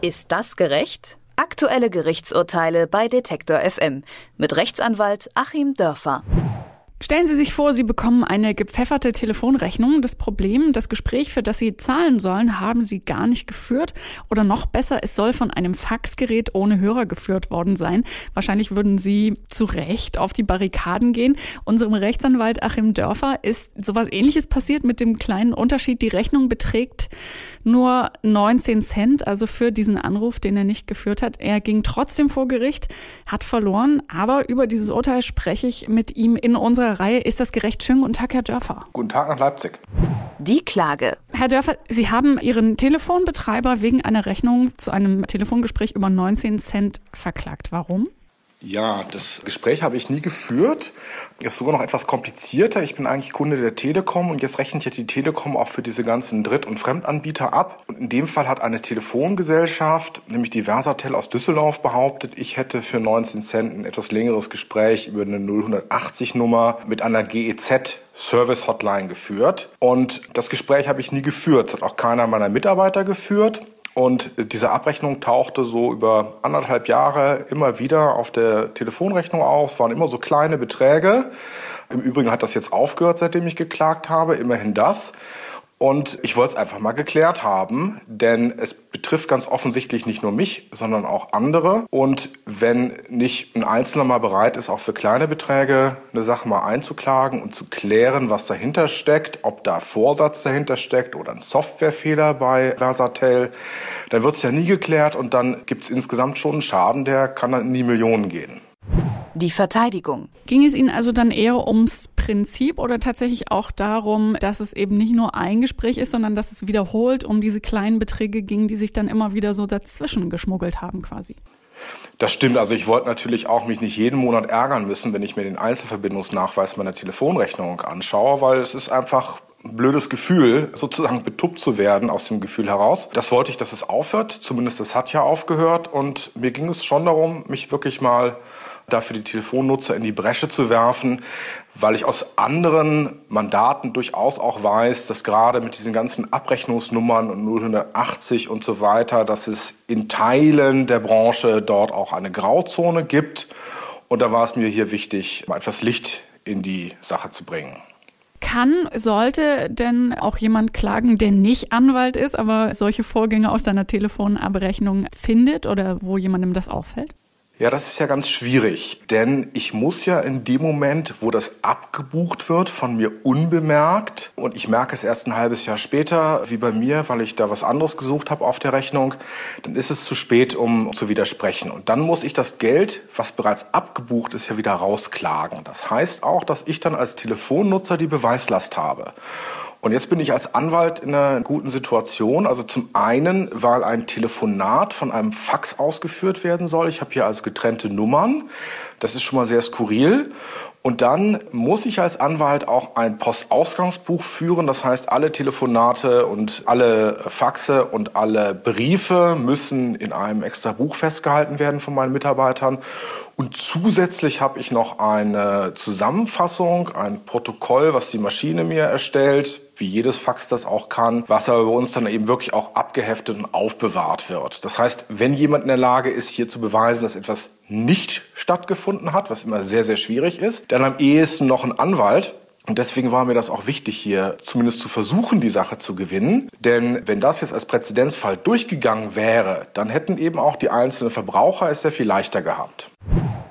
Ist das gerecht? Aktuelle Gerichtsurteile bei Detektor FM mit Rechtsanwalt Achim Dörfer. Stellen Sie sich vor, Sie bekommen eine gepfefferte Telefonrechnung. Das Problem, das Gespräch, für das Sie zahlen sollen, haben Sie gar nicht geführt. Oder noch besser, es soll von einem Faxgerät ohne Hörer geführt worden sein. Wahrscheinlich würden Sie zu Recht auf die Barrikaden gehen. Unserem Rechtsanwalt Achim Dörfer ist sowas ähnliches passiert mit dem kleinen Unterschied. Die Rechnung beträgt nur 19 Cent, also für diesen Anruf, den er nicht geführt hat. Er ging trotzdem vor Gericht, hat verloren. Aber über dieses Urteil spreche ich mit ihm in unserer Reihe Ist das gerecht? Schönen guten Tag, Herr Dörfer. Guten Tag nach Leipzig. Die Klage. Herr Dörfer, Sie haben Ihren Telefonbetreiber wegen einer Rechnung zu einem Telefongespräch über 19 Cent verklagt. Warum? Ja, das Gespräch habe ich nie geführt. Ist sogar noch etwas komplizierter. Ich bin eigentlich Kunde der Telekom und jetzt rechnet ja die Telekom auch für diese ganzen Dritt- und Fremdanbieter ab. Und in dem Fall hat eine Telefongesellschaft, nämlich die Versatel aus Düsseldorf, behauptet, ich hätte für 19 Cent ein etwas längeres Gespräch über eine 080-Nummer mit einer GEZ Service Hotline geführt. Und das Gespräch habe ich nie geführt. Das hat auch keiner meiner Mitarbeiter geführt. Und diese Abrechnung tauchte so über anderthalb Jahre immer wieder auf der Telefonrechnung auf. Es waren immer so kleine Beträge. Im Übrigen hat das jetzt aufgehört, seitdem ich geklagt habe. Immerhin das. Und ich wollte es einfach mal geklärt haben, denn es betrifft ganz offensichtlich nicht nur mich, sondern auch andere. Und wenn nicht ein Einzelner mal bereit ist, auch für kleine Beträge eine Sache mal einzuklagen und zu klären, was dahinter steckt, ob da Vorsatz dahinter steckt oder ein Softwarefehler bei Versatel, dann wird es ja nie geklärt und dann gibt es insgesamt schon einen Schaden, der kann dann in die Millionen gehen. Die Verteidigung. Ging es Ihnen also dann eher ums Prinzip oder tatsächlich auch darum, dass es eben nicht nur ein Gespräch ist, sondern dass es wiederholt um diese kleinen Beträge ging, die sich dann immer wieder so dazwischen geschmuggelt haben quasi? Das stimmt. Also ich wollte natürlich auch mich nicht jeden Monat ärgern müssen, wenn ich mir den Einzelverbindungsnachweis meiner Telefonrechnung anschaue, weil es ist einfach ein blödes Gefühl, sozusagen betuppt zu werden aus dem Gefühl heraus. Das wollte ich, dass es aufhört. Zumindest das hat ja aufgehört. Und mir ging es schon darum, mich wirklich mal dafür die Telefonnutzer in die Bresche zu werfen, weil ich aus anderen Mandaten durchaus auch weiß, dass gerade mit diesen ganzen Abrechnungsnummern und 0180 und so weiter, dass es in Teilen der Branche dort auch eine Grauzone gibt. Und da war es mir hier wichtig, mal etwas Licht in die Sache zu bringen. Kann, sollte denn auch jemand klagen, der nicht Anwalt ist, aber solche Vorgänge aus seiner Telefonabrechnung findet oder wo jemandem das auffällt? Ja, das ist ja ganz schwierig, denn ich muss ja in dem Moment, wo das abgebucht wird, von mir unbemerkt und ich merke es erst ein halbes Jahr später, wie bei mir, weil ich da was anderes gesucht habe auf der Rechnung, dann ist es zu spät, um zu widersprechen. Und dann muss ich das Geld, was bereits abgebucht ist, ja wieder rausklagen. Das heißt auch, dass ich dann als Telefonnutzer die Beweislast habe. Und jetzt bin ich als Anwalt in einer guten Situation. Also zum einen, weil ein Telefonat von einem Fax ausgeführt werden soll. Ich habe hier also getrennte Nummern. Das ist schon mal sehr skurril. Und dann muss ich als Anwalt auch ein Postausgangsbuch führen. Das heißt, alle Telefonate und alle Faxe und alle Briefe müssen in einem extra Buch festgehalten werden von meinen Mitarbeitern. Und zusätzlich habe ich noch eine Zusammenfassung, ein Protokoll, was die Maschine mir erstellt, wie jedes Fax das auch kann, was aber bei uns dann eben wirklich auch abgeheftet und aufbewahrt wird. Das heißt, wenn jemand in der Lage ist, hier zu beweisen, dass etwas nicht stattgefunden hat, was immer sehr, sehr schwierig ist, dann am ehesten noch ein Anwalt, und deswegen war mir das auch wichtig, hier zumindest zu versuchen, die Sache zu gewinnen. Denn wenn das jetzt als Präzedenzfall durchgegangen wäre, dann hätten eben auch die einzelnen Verbraucher es sehr viel leichter gehabt.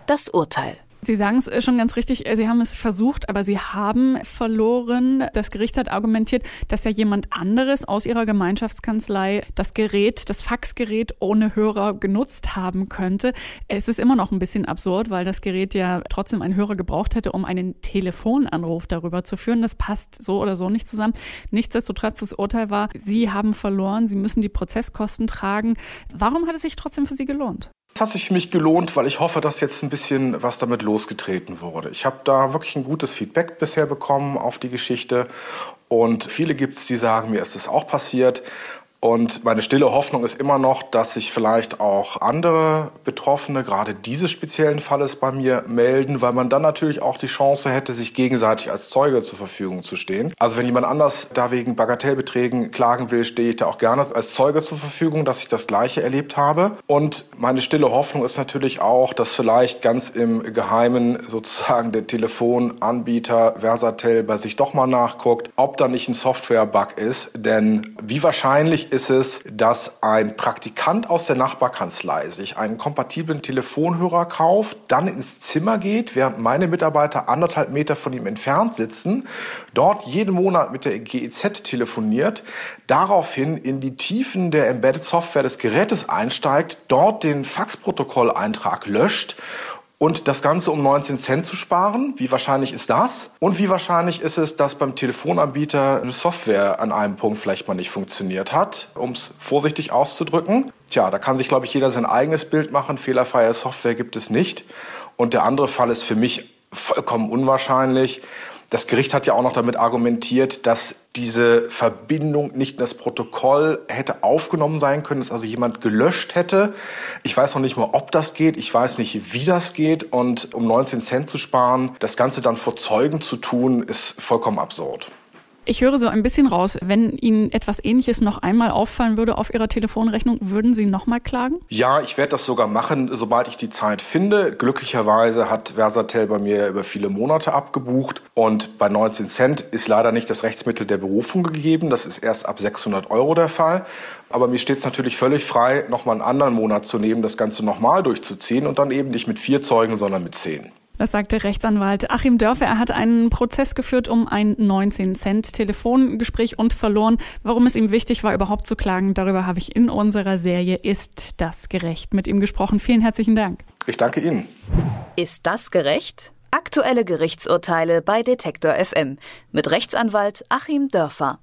Das Urteil. Sie sagen es schon ganz richtig, äh, Sie haben es versucht, aber Sie haben verloren. Das Gericht hat argumentiert, dass ja jemand anderes aus Ihrer Gemeinschaftskanzlei das Gerät, das Faxgerät ohne Hörer genutzt haben könnte. Es ist immer noch ein bisschen absurd, weil das Gerät ja trotzdem einen Hörer gebraucht hätte, um einen Telefonanruf darüber zu führen. Das passt so oder so nicht zusammen. Nichtsdestotrotz, das Urteil war, Sie haben verloren, Sie müssen die Prozesskosten tragen. Warum hat es sich trotzdem für Sie gelohnt? Es hat sich für mich gelohnt, weil ich hoffe, dass jetzt ein bisschen was damit losgetreten wurde. Ich habe da wirklich ein gutes Feedback bisher bekommen auf die Geschichte und viele gibt es, die sagen, mir ist das auch passiert. Und meine stille Hoffnung ist immer noch, dass sich vielleicht auch andere Betroffene gerade dieses speziellen Falles bei mir melden, weil man dann natürlich auch die Chance hätte, sich gegenseitig als Zeuge zur Verfügung zu stehen. Also wenn jemand anders da wegen Bagatellbeträgen klagen will, stehe ich da auch gerne als Zeuge zur Verfügung, dass ich das Gleiche erlebt habe. Und meine stille Hoffnung ist natürlich auch, dass vielleicht ganz im Geheimen sozusagen der Telefonanbieter Versatel bei sich doch mal nachguckt, ob da nicht ein Software-Bug ist. Denn wie wahrscheinlich ist es, dass ein Praktikant aus der Nachbarkanzlei sich einen kompatiblen Telefonhörer kauft, dann ins Zimmer geht, während meine Mitarbeiter anderthalb Meter von ihm entfernt sitzen, dort jeden Monat mit der GEZ telefoniert, daraufhin in die Tiefen der Embedded Software des Gerätes einsteigt, dort den Faxprotokolleintrag löscht und das Ganze um 19 Cent zu sparen. Wie wahrscheinlich ist das? Und wie wahrscheinlich ist es, dass beim Telefonanbieter eine Software an einem Punkt vielleicht mal nicht funktioniert hat, um es vorsichtig auszudrücken? Tja, da kann sich, glaube ich, jeder sein eigenes Bild machen. Fehlerfreie Software gibt es nicht. Und der andere Fall ist für mich vollkommen unwahrscheinlich. Das Gericht hat ja auch noch damit argumentiert, dass diese Verbindung nicht in das Protokoll hätte aufgenommen sein können, dass also jemand gelöscht hätte. Ich weiß noch nicht mal, ob das geht. Ich weiß nicht, wie das geht. Und um 19 Cent zu sparen, das Ganze dann vor Zeugen zu tun, ist vollkommen absurd. Ich höre so ein bisschen raus, wenn Ihnen etwas Ähnliches noch einmal auffallen würde auf Ihrer Telefonrechnung, würden Sie nochmal klagen? Ja, ich werde das sogar machen, sobald ich die Zeit finde. Glücklicherweise hat Versatel bei mir über viele Monate abgebucht und bei 19 Cent ist leider nicht das Rechtsmittel der Berufung gegeben. Das ist erst ab 600 Euro der Fall. Aber mir steht es natürlich völlig frei, nochmal einen anderen Monat zu nehmen, das Ganze nochmal durchzuziehen und dann eben nicht mit vier Zeugen, sondern mit zehn. Das sagte Rechtsanwalt Achim Dörfer. Er hat einen Prozess geführt um ein 19-Cent-Telefongespräch und verloren. Warum es ihm wichtig war, überhaupt zu klagen, darüber habe ich in unserer Serie Ist das gerecht mit ihm gesprochen. Vielen herzlichen Dank. Ich danke Ihnen. Ist das gerecht? Aktuelle Gerichtsurteile bei Detektor FM mit Rechtsanwalt Achim Dörfer.